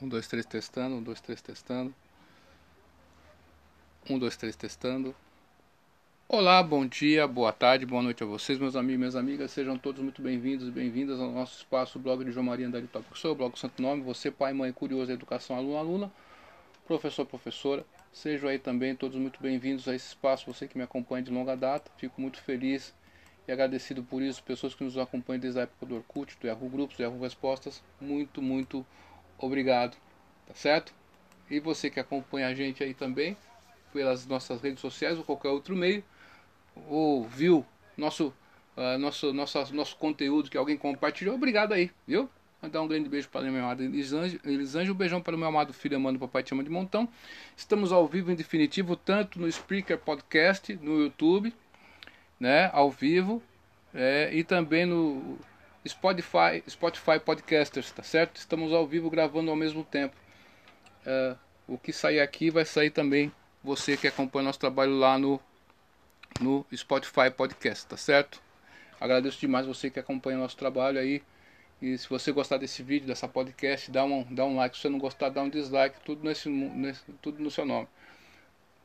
Um, dois, três, testando. Um, dois, três, testando. Um, dois, três, testando. Olá, bom dia, boa tarde, boa noite a vocês, meus amigos e minhas amigas. Sejam todos muito bem-vindos e bem-vindas ao nosso espaço, blog de João Maria Andrade Tópico Sou, blog Santo Nome. Você, pai, mãe, curioso, educação, aluno, aluna, professor, professora. Sejam aí também todos muito bem-vindos a esse espaço. Você que me acompanha de longa data, fico muito feliz e agradecido por isso. Pessoas que nos acompanham desde a época do Orkut, do Yahoo Grupos, do Yahoo Respostas. Muito, muito obrigado, tá certo? E você que acompanha a gente aí também pelas nossas redes sociais ou qualquer outro meio ou viu nosso, uh, nosso, nosso, nosso conteúdo que alguém compartilhou, obrigado aí, viu? Mandar um grande beijo para a minha amada Elisângela, um beijão para o meu amado filho amado Papai Te Ama de Montão. Estamos ao vivo em definitivo, tanto no Spreaker Podcast, no YouTube, né, ao vivo, é, e também no Spotify, Spotify Podcasters, tá certo? Estamos ao vivo gravando ao mesmo tempo. É, o que sair aqui vai sair também você que acompanha nosso trabalho lá no no Spotify Podcast, tá certo? Agradeço demais você que acompanha nosso trabalho aí. E se você gostar desse vídeo, dessa podcast, dá um, dá um like. Se você não gostar, dá um dislike. Tudo, nesse, nesse tudo no seu nome.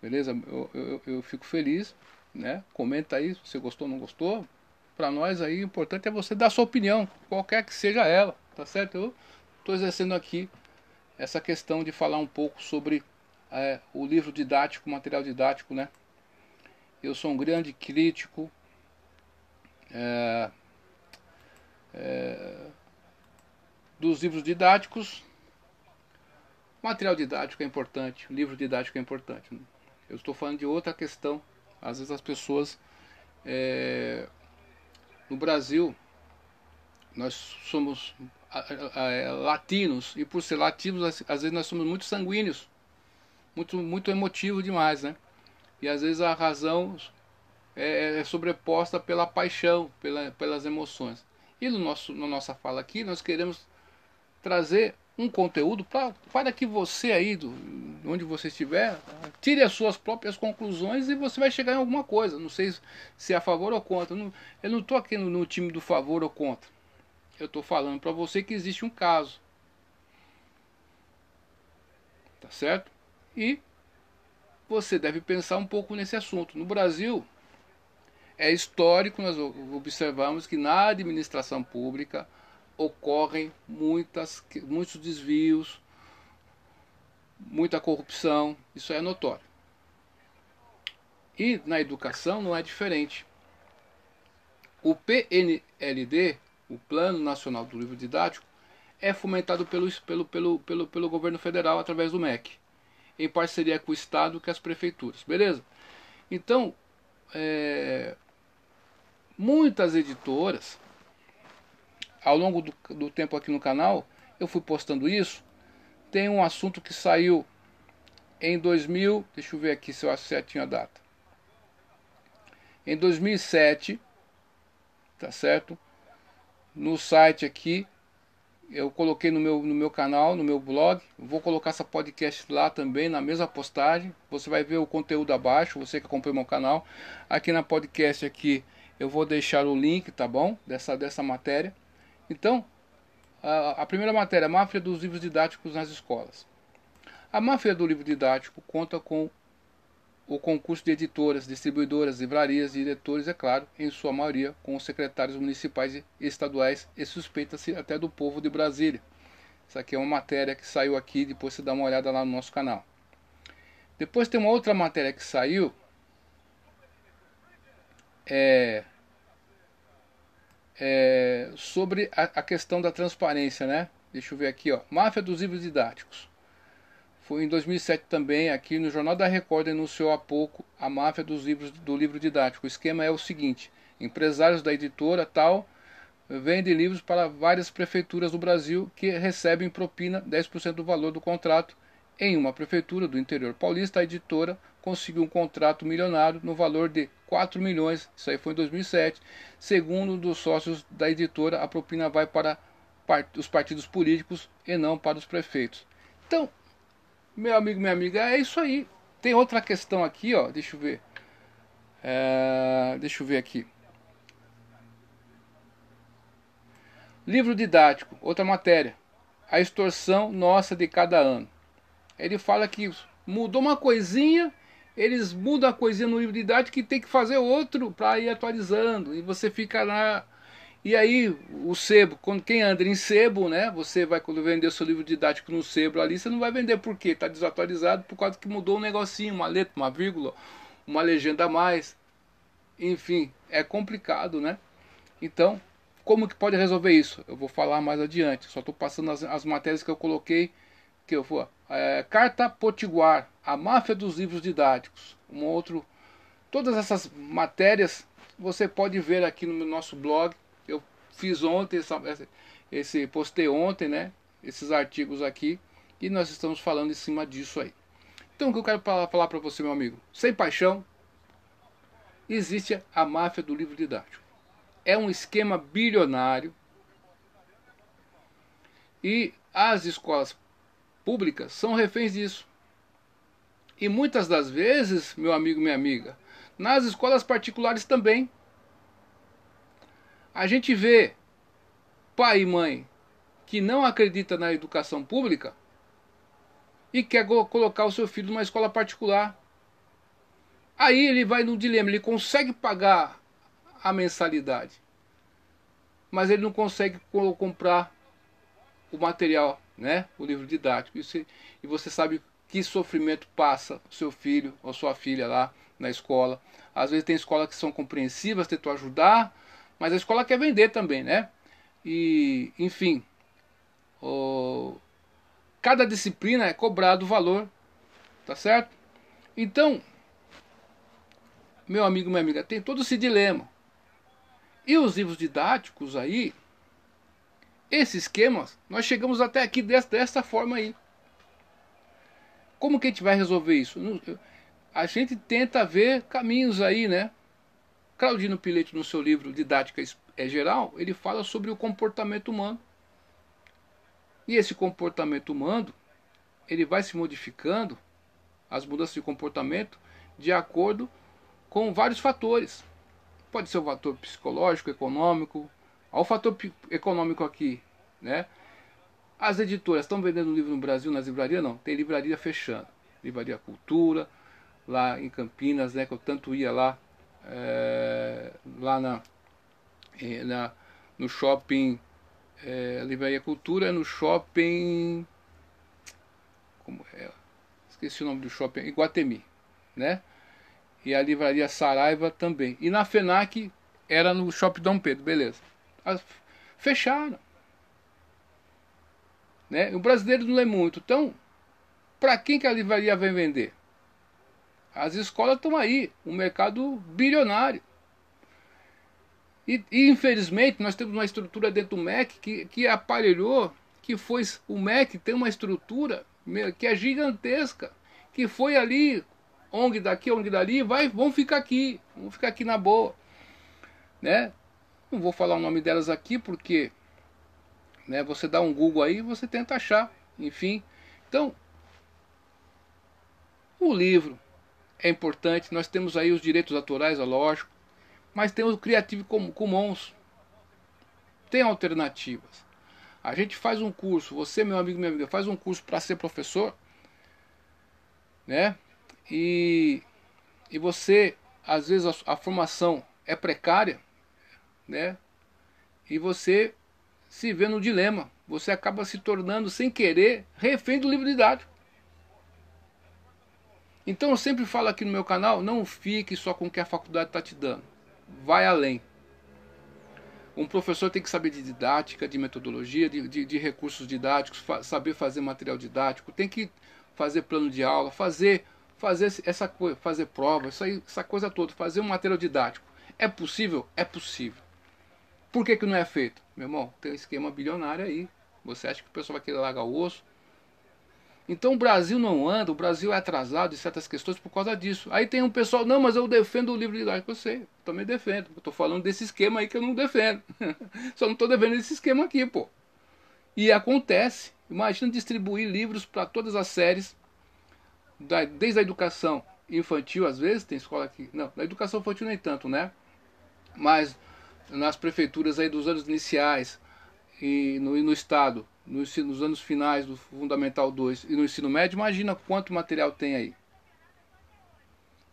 Beleza? Eu, eu, eu fico feliz. Né? Comenta aí se você gostou ou não gostou. Para nós aí, o importante é você dar sua opinião, qualquer que seja ela. Tá certo? Eu estou exercendo aqui essa questão de falar um pouco sobre é, o livro didático, o material didático, né? Eu sou um grande crítico é, é, dos livros didáticos. Material didático é importante, livro didático é importante. Eu estou falando de outra questão. Às vezes as pessoas é, no Brasil nós somos latinos e por ser latinos às vezes nós somos muito sanguíneos, muito muito emotivo demais, né? E às vezes a razão é, é sobreposta pela paixão, pela, pelas emoções. E no nosso, na nossa fala aqui, nós queremos trazer um conteúdo para, para que você aí, do, onde você estiver, tire as suas próprias conclusões e você vai chegar em alguma coisa. Não sei se é a favor ou contra. eu não estou aqui no, no time do favor ou contra. Eu estou falando para você que existe um caso. Tá certo? E você deve pensar um pouco nesse assunto. No Brasil, é histórico, nós observamos que na administração pública ocorrem muitas, muitos desvios, muita corrupção, isso é notório. E na educação não é diferente. O PNLD, o Plano Nacional do Livro Didático, é fomentado pelo, pelo, pelo, pelo, pelo governo federal através do MEC em parceria com o Estado e com as prefeituras. Beleza? Então, é, muitas editoras, ao longo do, do tempo aqui no canal, eu fui postando isso. Tem um assunto que saiu em 2000, deixa eu ver aqui se eu certinho a data. Em 2007, tá certo? No site aqui eu coloquei no meu, no meu canal, no meu blog. Vou colocar essa podcast lá também, na mesma postagem. Você vai ver o conteúdo abaixo, você que acompanha meu canal. Aqui na podcast aqui eu vou deixar o link, tá bom? Dessa, dessa matéria. Então, a, a primeira matéria, máfia dos livros didáticos nas escolas. A máfia do livro didático conta com o concurso de editoras, distribuidoras, livrarias, diretores, é claro, em sua maioria com os secretários municipais e estaduais e suspeita-se até do povo de Brasília. Isso aqui é uma matéria que saiu aqui, depois você dá uma olhada lá no nosso canal. Depois tem uma outra matéria que saiu, é, é sobre a, a questão da transparência, né? Deixa eu ver aqui, ó. Máfia dos livros didáticos. Foi em 2007 também, aqui no Jornal da Record, denunciou há pouco a máfia dos livros do livro didático. O esquema é o seguinte: empresários da editora tal vendem livros para várias prefeituras do Brasil que recebem propina 10% do valor do contrato. Em uma prefeitura do interior paulista, a editora conseguiu um contrato milionário no valor de 4 milhões. Isso aí foi em 2007. Segundo um dos sócios da editora, a propina vai para os partidos políticos e não para os prefeitos. Então, meu amigo, minha amiga, é isso aí. Tem outra questão aqui, ó. Deixa eu ver. É, deixa eu ver aqui. Livro didático, outra matéria. a extorsão nossa de cada ano. Ele fala que mudou uma coisinha, eles mudam a coisinha no livro idade que tem que fazer outro para ir atualizando. E você fica lá. E aí, o sebo, quando quem anda em sebo, né? Você vai quando vender seu livro didático no sebo ali, você não vai vender por quê? Está desatualizado por causa que mudou um negocinho, uma letra, uma vírgula, uma legenda a mais. Enfim, é complicado, né? Então, como que pode resolver isso? Eu vou falar mais adiante. Só estou passando as, as, matérias que eu coloquei. Que eu vou. É, Carta Potiguar, a máfia dos livros didáticos. Um outro. Todas essas matérias você pode ver aqui no nosso blog. Eu fiz ontem, essa, esse postei ontem, né? Esses artigos aqui. E nós estamos falando em cima disso aí. Então o que eu quero falar para você, meu amigo? Sem paixão, existe a máfia do livro didático é um esquema bilionário e as escolas públicas são reféns disso. E muitas das vezes, meu amigo, minha amiga, nas escolas particulares também. A gente vê pai e mãe que não acredita na educação pública e quer colocar o seu filho numa escola particular. Aí ele vai num dilema, ele consegue pagar a mensalidade. Mas ele não consegue comprar o material, né? o livro didático. e você sabe que sofrimento passa o seu filho ou sua filha lá na escola. Às vezes tem escolas que são compreensivas, tentam ajudar, mas a escola quer vender também, né? E, enfim, o... cada disciplina é cobrado o valor, tá certo? Então, meu amigo, minha amiga, tem todo esse dilema. E os livros didáticos aí, esse esquema, nós chegamos até aqui dessa, forma aí. Como que a gente vai resolver isso? A gente tenta ver caminhos aí, né? Claudino Pileto, no seu livro Didática é Geral, ele fala sobre o comportamento humano. E esse comportamento humano, ele vai se modificando, as mudanças de comportamento, de acordo com vários fatores. Pode ser o fator psicológico, econômico. Olha o fator econômico aqui, né? As editoras estão vendendo livro no Brasil nas livrarias? Não, tem livraria fechando. Livraria Cultura, lá em Campinas, né? Que eu tanto ia lá, é, lá na, na, no shopping, é, Livraria Cultura, no shopping, como é? Esqueci o nome do shopping, Iguatemi, né? e a livraria Saraiva também. E na FENAC era no Shopping Dom Pedro, beleza. Fecharam. Né? O brasileiro não lê muito. Então, para quem que a livraria vem vender? As escolas estão aí, um mercado bilionário. E, e, infelizmente nós temos uma estrutura dentro do MEC que, que aparelhou, que foi o MEC tem uma estrutura que é gigantesca, que foi ali ONG daqui, ONG dali, vai, vão ficar aqui, vão ficar aqui na boa, né? Não vou falar o nome delas aqui porque, né? Você dá um Google aí, você tenta achar, enfim. Então, o livro é importante. Nós temos aí os direitos autorais, é lógico, mas temos o Creative Commons. Tem alternativas. A gente faz um curso, você, meu amigo, minha amiga, faz um curso para ser professor, né? e, e você, às vezes, a, a formação é precária, né? E você se vê no dilema. Você acaba se tornando, sem querer, refém do livro didático. Então eu sempre falo aqui no meu canal, não fique só com o que a faculdade está te dando. Vai além. Um professor tem que saber de didática, de metodologia, de, de, de recursos didáticos, fa saber fazer material didático, tem que fazer plano de aula, fazer fazer essa coisa, fazer prova, isso aí, essa coisa toda, fazer um material didático. É possível? É possível. Por que, que não é feito? Meu irmão, tem um esquema bilionário aí. Você acha que o pessoal vai querer largar o osso? Então o Brasil não anda, o Brasil é atrasado em certas questões por causa disso. Aí tem um pessoal, não, mas eu defendo o livro didático. Eu sei, eu também defendo. Eu estou falando desse esquema aí que eu não defendo. Só não estou defendendo esse esquema aqui, pô. E acontece. Imagina distribuir livros para todas as séries da, desde a educação infantil, às vezes, tem escola que. Não, na educação infantil nem tanto, né? Mas nas prefeituras aí dos anos iniciais e no, no estado, no ensino, nos anos finais do Fundamental 2 e no ensino médio, imagina quanto material tem aí.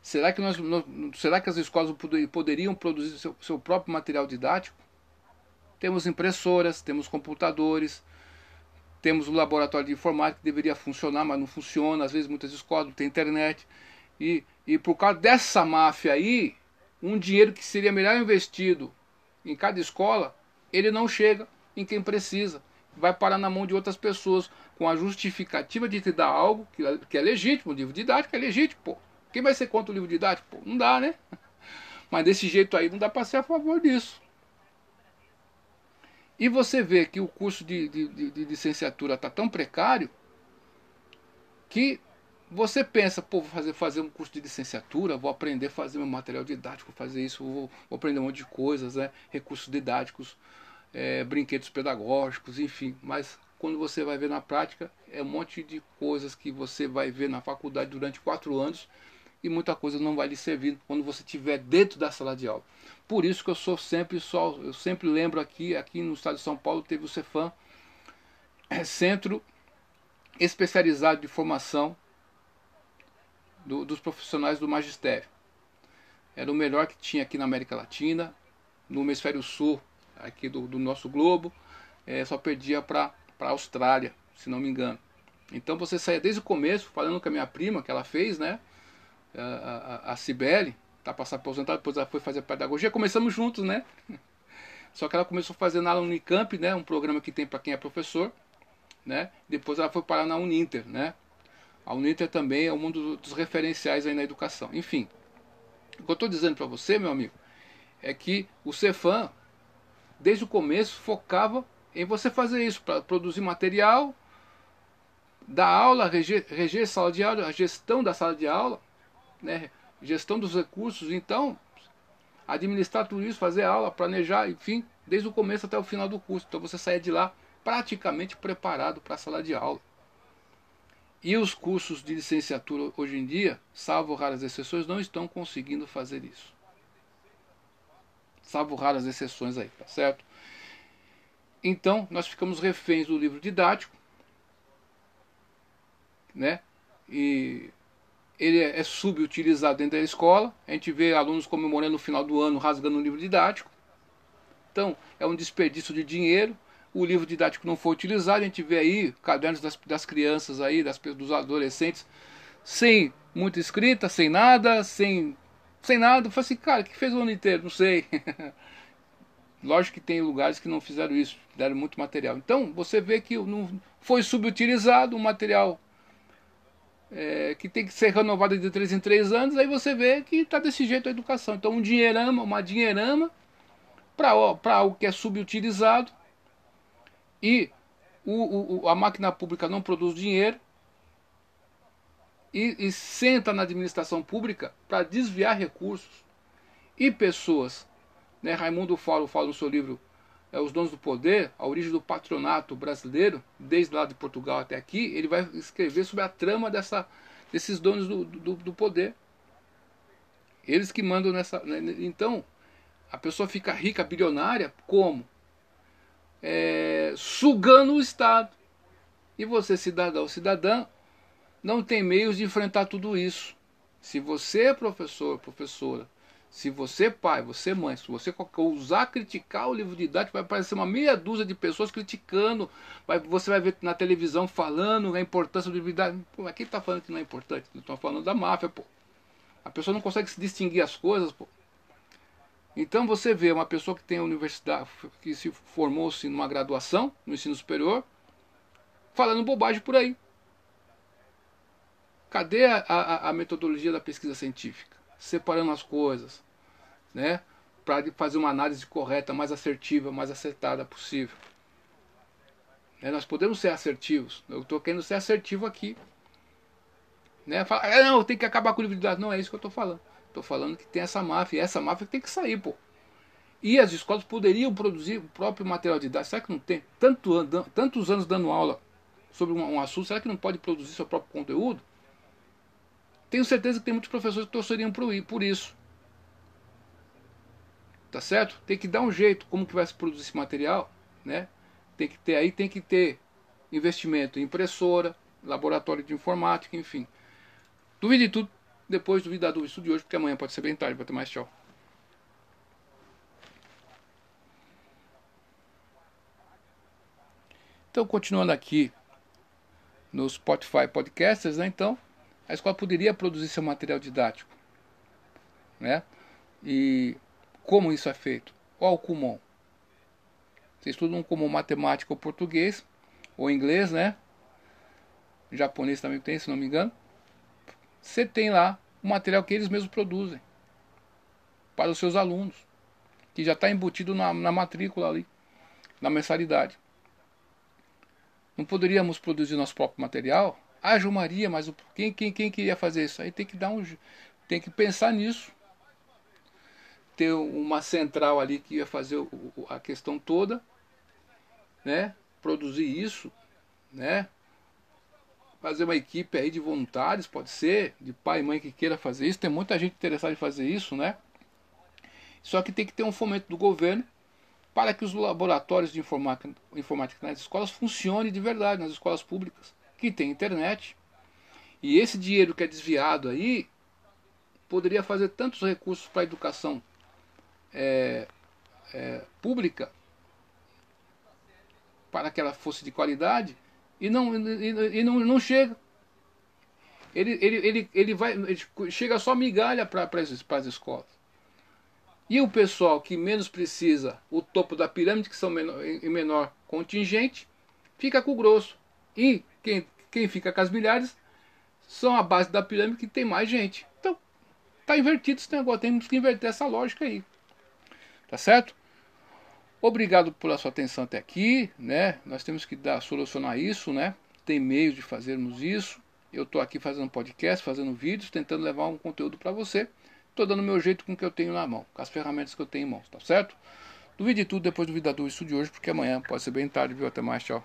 Será que, nós, será que as escolas poderiam produzir seu, seu próprio material didático? Temos impressoras, temos computadores, temos o laboratório de informática que deveria funcionar, mas não funciona. Às vezes muitas escolas não têm internet. E, e por causa dessa máfia aí, um dinheiro que seria melhor investido em cada escola, ele não chega em quem precisa. Vai parar na mão de outras pessoas com a justificativa de te dar algo que, que é legítimo. O livro didático é legítimo, pô. Quem vai ser contra o livro didático? Pô, não dá, né? Mas desse jeito aí não dá para ser a favor disso. E você vê que o curso de, de, de, de licenciatura está tão precário que você pensa, pô, vou fazer, fazer um curso de licenciatura, vou aprender a fazer meu material didático, fazer isso, vou, vou aprender um monte de coisas, né? recursos didáticos, é, brinquedos pedagógicos, enfim. Mas quando você vai ver na prática, é um monte de coisas que você vai ver na faculdade durante quatro anos e muita coisa não vai lhe servir quando você estiver dentro da sala de aula. Por isso que eu sou sempre só, eu sempre lembro aqui, aqui no estado de São Paulo teve o Cefam, é, Centro Especializado de Formação do, dos Profissionais do Magistério. Era o melhor que tinha aqui na América Latina, no hemisfério sul aqui do, do nosso globo, é, só perdia para a Austrália, se não me engano. Então você saía desde o começo, falando com a minha prima, que ela fez, né? a, a, a Cibele, tá para se aposentar, depois ela foi fazer pedagogia, começamos juntos, né? Só que ela começou a fazer na Unicamp, né? Um programa que tem para quem é professor, né? Depois ela foi parar na Uninter, né? A Uninter também é um dos referenciais aí na educação. Enfim, o que eu estou dizendo para você, meu amigo, é que o Cefam, desde o começo, focava em você fazer isso, para produzir material, dar aula, reger, reger sala de aula, a gestão da sala de aula, né, gestão dos recursos, então administrar tudo isso, fazer aula, planejar, enfim, desde o começo até o final do curso. Então você saia de lá praticamente preparado para a sala de aula. E os cursos de licenciatura hoje em dia, salvo raras exceções, não estão conseguindo fazer isso. Salvo raras exceções aí, tá certo? Então, nós ficamos reféns do livro didático, né? E ele é subutilizado dentro da escola. A gente vê alunos comemorando no final do ano rasgando um livro didático. Então, é um desperdício de dinheiro. O livro didático não foi utilizado. A gente vê aí cadernos das, das crianças aí, das, dos adolescentes, sem muita escrita, sem nada, sem, sem nada. Eu falei assim, cara, que fez o ano inteiro? Não sei. Lógico que tem lugares que não fizeram isso, deram muito material. Então, você vê que não foi subutilizado, o material é, que tem que ser renovada de 3 em 3 anos, aí você vê que está desse jeito a educação. Então, um dinheirama, uma dinheirama para algo que é subutilizado e o, o, a máquina pública não produz dinheiro e, e senta na administração pública para desviar recursos e pessoas. Né? Raimundo Foro fala no seu livro é, Os Donos do Poder, a origem do patronato brasileiro, desde lá de Portugal até aqui, ele vai escrever sobre a trama dessa, desses donos do, do, do poder. Eles que mandam nessa. Né? Então, a pessoa fica rica, bilionária, como? É, sugando o Estado. E você, cidadão, cidadã, não tem meios de enfrentar tudo isso. Se você é professor, professora, se você, pai, você, mãe, se você ousar criticar o livro didático, vai aparecer uma meia dúzia de pessoas criticando. Vai, você vai ver na televisão falando a importância do livro didático. Pô, mas quem está falando que não é importante? Estão falando da máfia, pô. A pessoa não consegue se distinguir as coisas, pô. Então você vê uma pessoa que tem a universidade, que se formou-se numa graduação, no ensino superior, falando bobagem por aí. Cadê a, a, a metodologia da pesquisa científica? separando as coisas, né? Para fazer uma análise correta, mais assertiva, mais acertada possível. É, nós podemos ser assertivos. Eu estou querendo ser assertivo aqui. Né? Fala, ah, não, tem que acabar com o livro de dados. Não é isso que eu estou falando. Estou falando que tem essa máfia. E essa máfia tem que sair, pô. E as escolas poderiam produzir o próprio material didático. Será que não tem? Tanto, tantos anos dando aula sobre um, um assunto, será que não pode produzir seu próprio conteúdo? Tenho certeza que tem muitos professores que torceriam por isso. Tá certo? Tem que dar um jeito como que vai se produzir esse material, né? Tem que ter aí, tem que ter investimento em impressora, laboratório de informática, enfim. Duvide de tudo, depois duvide da dúvida de hoje, porque amanhã pode ser bem tarde. Até mais, tchau. Então, continuando aqui no Spotify Podcasts, né? Então, a escola poderia produzir seu material didático, né? E como isso é feito? Qual o Kumon? Você estuda um Kumon matemática ou português, ou inglês, né? Japonês também tem, se não me engano. Você tem lá o material que eles mesmos produzem para os seus alunos, que já está embutido na, na matrícula ali, na mensalidade. Não poderíamos produzir nosso próprio material? Haja Maria, mas quem, quem, quem queria fazer isso? Aí tem que dar um. Tem que pensar nisso. Ter uma central ali que ia fazer o, a questão toda, né? Produzir isso, né? Fazer uma equipe aí de voluntários, pode ser, de pai e mãe que queira fazer isso. Tem muita gente interessada em fazer isso, né? Só que tem que ter um fomento do governo para que os laboratórios de informática, informática nas escolas funcionem de verdade, nas escolas públicas, que tem internet. E esse dinheiro que é desviado aí poderia fazer tantos recursos para a educação é, é, pública, para que ela fosse de qualidade, e não, e, e não, não chega. Ele, ele, ele, ele, vai, ele chega só migalha para as escolas. E o pessoal que menos precisa, o topo da pirâmide, que são menor, em menor contingente, fica com o grosso. E quem, quem fica com as milhares são a base da pirâmide que tem mais gente. Então, tá invertido esse negócio, temos que inverter essa lógica aí. Tá certo? Obrigado pela sua atenção até aqui, né? Nós temos que dar solucionar isso, né? Tem meios de fazermos isso. Eu estou aqui fazendo podcast, fazendo vídeos, tentando levar um conteúdo para você. Estou dando o meu jeito com o que eu tenho na mão, com as ferramentas que eu tenho em mãos, tá certo? Duvide tudo depois do Vida do Isso de hoje, porque amanhã pode ser bem tarde, viu? Até mais, tchau.